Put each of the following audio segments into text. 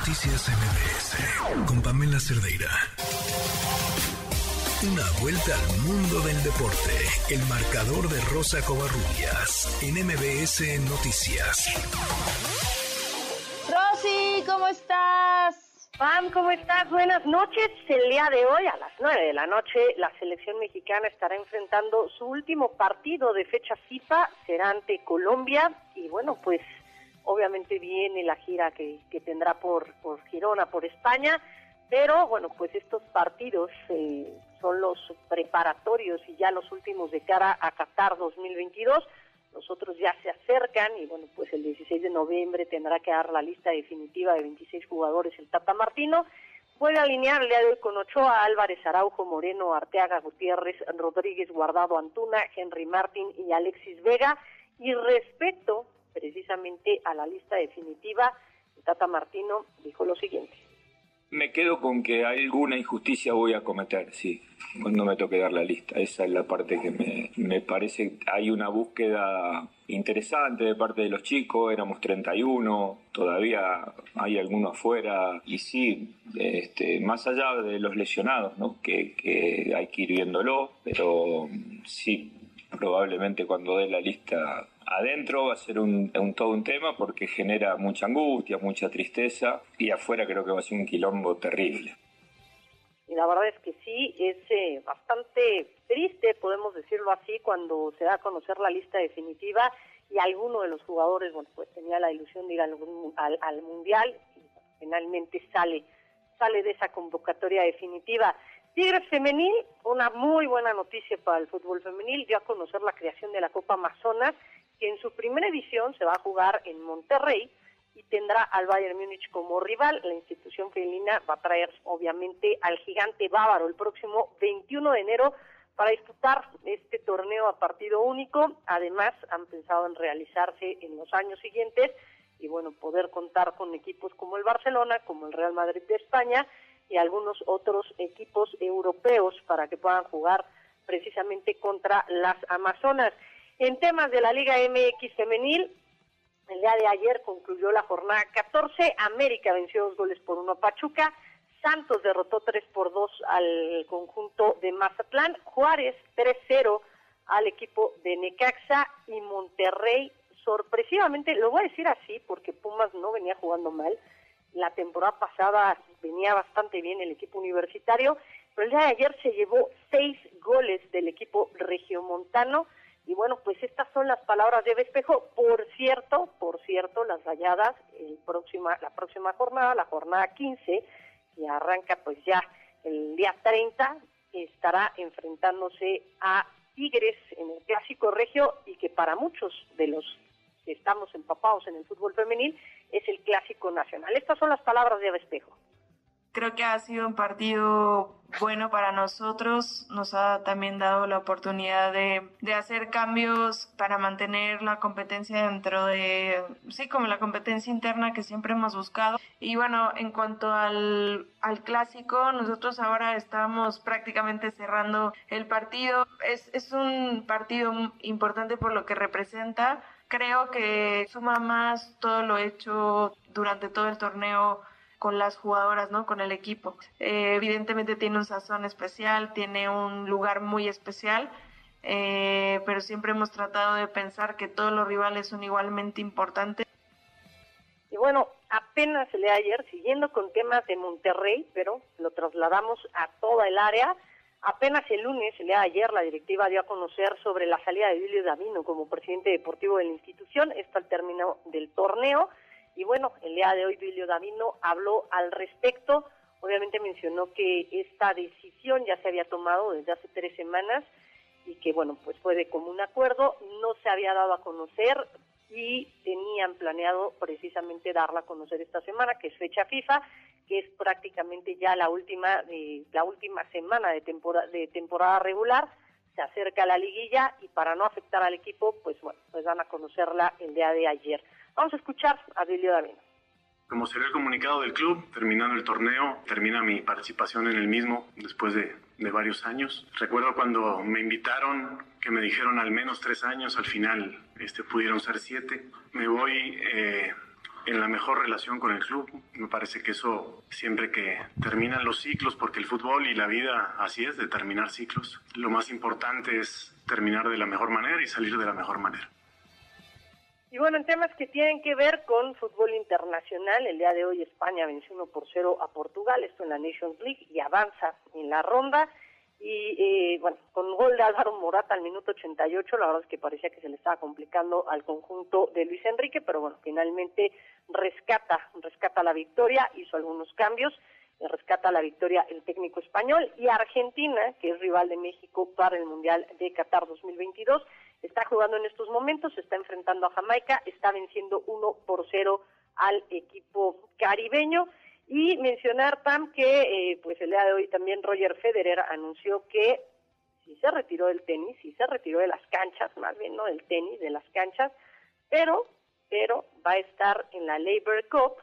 Noticias MBS con Pamela Cerdeira. Una vuelta al mundo del deporte. El marcador de Rosa Covarrubias en MBS Noticias. Rosy, ¿cómo estás? Pam, ¿cómo estás? Buenas noches. El día de hoy, a las 9 de la noche, la selección mexicana estará enfrentando su último partido de fecha FIFA. Será ante Colombia. Y bueno, pues obviamente viene la gira que, tendrá por, por Girona, por España, pero bueno, pues estos partidos eh, son los preparatorios y ya los últimos de cara a Qatar 2022. Nosotros ya se acercan y bueno, pues el 16 de noviembre tendrá que dar la lista definitiva de 26 jugadores el Tata Martino. Puede alinear el día hoy con Ochoa, Álvarez, Araujo, Moreno, Arteaga, Gutiérrez, Rodríguez, Guardado, Antuna, Henry Martín y Alexis Vega. Y respecto precisamente a la lista definitiva, Tata Martino dijo lo siguiente. Me quedo con que alguna injusticia voy a cometer, sí, cuando me toque dar la lista. Esa es la parte que me, me parece, hay una búsqueda interesante de parte de los chicos, éramos 31, todavía hay algunos afuera y sí, este, más allá de los lesionados, ¿no? que, que hay que ir viéndolo, pero sí, probablemente cuando dé la lista adentro va a ser un, todo un tema porque genera mucha angustia, mucha tristeza y afuera creo que va a ser un quilombo terrible. Y la verdad es que sí, es eh, bastante triste, podemos decirlo así, cuando se da a conocer la lista definitiva y alguno de los jugadores, bueno, pues tenía la ilusión de ir al, al, Mundial y finalmente sale, sale de esa convocatoria definitiva. Tigres Femenil, una muy buena noticia para el fútbol femenil, dio a conocer la creación de la Copa Amazonas que en su primera edición se va a jugar en Monterrey y tendrá al Bayern Múnich como rival. La institución felina va a traer obviamente al gigante bávaro el próximo 21 de enero para disputar este torneo a partido único. Además, han pensado en realizarse en los años siguientes y bueno, poder contar con equipos como el Barcelona, como el Real Madrid de España y algunos otros equipos europeos para que puedan jugar precisamente contra las Amazonas. En temas de la Liga MX femenil, el día de ayer concluyó la jornada 14, América venció dos goles por uno a Pachuca, Santos derrotó 3 por 2 al conjunto de Mazatlán, Juárez 3-0 al equipo de Necaxa y Monterrey. Sorpresivamente, lo voy a decir así porque Pumas no venía jugando mal, la temporada pasada venía bastante bien el equipo universitario, pero el día de ayer se llevó seis goles del equipo regiomontano, y bueno, pues estas son las palabras de Espejo. Por cierto, por cierto, las rayadas, el próxima, la próxima jornada, la jornada 15, que arranca pues ya el día 30, estará enfrentándose a Tigres en el Clásico Regio y que para muchos de los que estamos empapados en el fútbol femenil es el Clásico Nacional. Estas son las palabras de Espejo. Creo que ha sido un partido bueno para nosotros, nos ha también dado la oportunidad de, de, hacer cambios para mantener la competencia dentro de, sí, como la competencia interna que siempre hemos buscado. Y bueno, en cuanto al, al clásico, nosotros ahora estamos prácticamente cerrando el partido. Es, es un partido importante por lo que representa. Creo que suma más todo lo hecho durante todo el torneo con las jugadoras, ¿no? Con el equipo. Eh, evidentemente tiene un sazón especial, tiene un lugar muy especial, eh, pero siempre hemos tratado de pensar que todos los rivales son igualmente importantes. Y bueno, apenas el ayer, siguiendo con temas de Monterrey, pero lo trasladamos a toda el área, apenas el lunes, el día de ayer, la directiva dio a conocer sobre la salida de Julio Davino como presidente deportivo de la institución, esto al término del torneo, y bueno, el día de hoy Bilio Davino habló al respecto. Obviamente mencionó que esta decisión ya se había tomado desde hace tres semanas y que bueno, pues fue de común acuerdo, no se había dado a conocer y tenían planeado precisamente darla a conocer esta semana, que es fecha FIFA, que es prácticamente ya la última de la última semana de temporada de temporada regular, se acerca la liguilla y para no afectar al equipo, pues bueno, pues van a conocerla el día de ayer. Vamos a escuchar a Bilio Davino. Como sería el comunicado del club, terminando el torneo, termina mi participación en el mismo después de, varios años. Recuerdo cuando me invitaron, que me dijeron al menos tres años, al final este, pudieron ser siete. Me voy eh, en la mejor relación con el club. Me parece que eso siempre que terminan los ciclos, porque el fútbol y la vida así es, de terminar ciclos, lo más importante es terminar de la mejor manera y salir de la mejor manera. Y bueno, en temas que tienen que ver con fútbol internacional, el día de hoy España venció 1 por 0 a Portugal, esto en la Nations League, y avanza en la ronda. Y eh, bueno, con gol de Álvaro Morata al minuto 88, la verdad es que parecía que se le estaba complicando al conjunto de Luis Enrique, pero bueno, finalmente rescata, rescata la victoria, hizo algunos cambios, rescata la victoria el técnico español y Argentina, que es rival de México para el Mundial de Qatar 2022, está jugando en estos momentos, está enfrentando a Jamaica, está venciendo 1 por 0 al equipo caribeño. Y mencionar, Pam, que eh, pues el día de hoy también Roger Federer anunció que si se retiró del tenis, si se retiró de las canchas, más bien no del tenis, de las canchas, pero, pero va a estar en la Labor Cup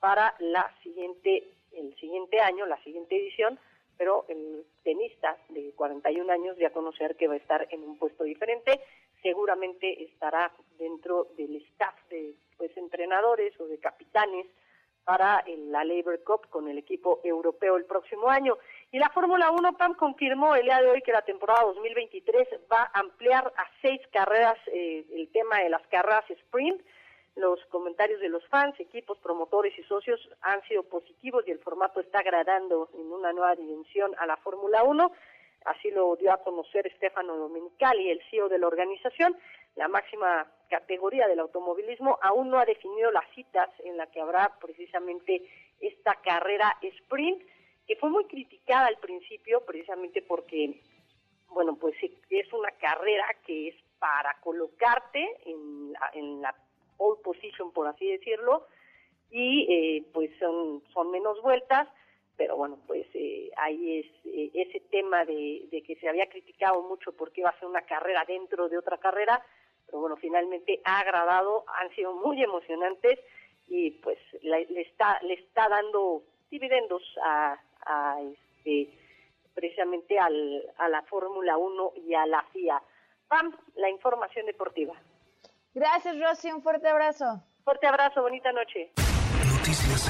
para la siguiente, el siguiente año, la siguiente edición, pero el tenista de 41 años ya conocer que va a estar en un puesto diferente, seguramente estará dentro del staff de pues entrenadores o de capitanes para la Labor Cup con el equipo europeo el próximo año. Y la Fórmula 1 PAM confirmó el día de hoy que la temporada 2023 va a ampliar a seis carreras eh, el tema de las carreras sprint los comentarios de los fans, equipos, promotores y socios han sido positivos y el formato está agradando en una nueva dimensión a la Fórmula 1. Así lo dio a conocer Stefano Domenicali, el CEO de la organización. La máxima categoría del automovilismo aún no ha definido las citas en la que habrá precisamente esta carrera sprint, que fue muy criticada al principio precisamente porque, bueno, pues es una carrera que es para colocarte en la, en la pole position, por así decirlo, y eh, pues son, son menos vueltas, pero bueno, pues eh, ahí es eh, ese tema de, que se había criticado mucho porque iba a ser una carrera dentro de otra carrera, pero bueno, finalmente ha agradado, han sido muy emocionantes y pues le, está le está dando dividendos a, a este precisamente al, a la Fórmula 1 y a la FIA. Pam, la información deportiva. Gracias, Rosy. Un fuerte abrazo. Fuerte abrazo. Bonita noche. Noticias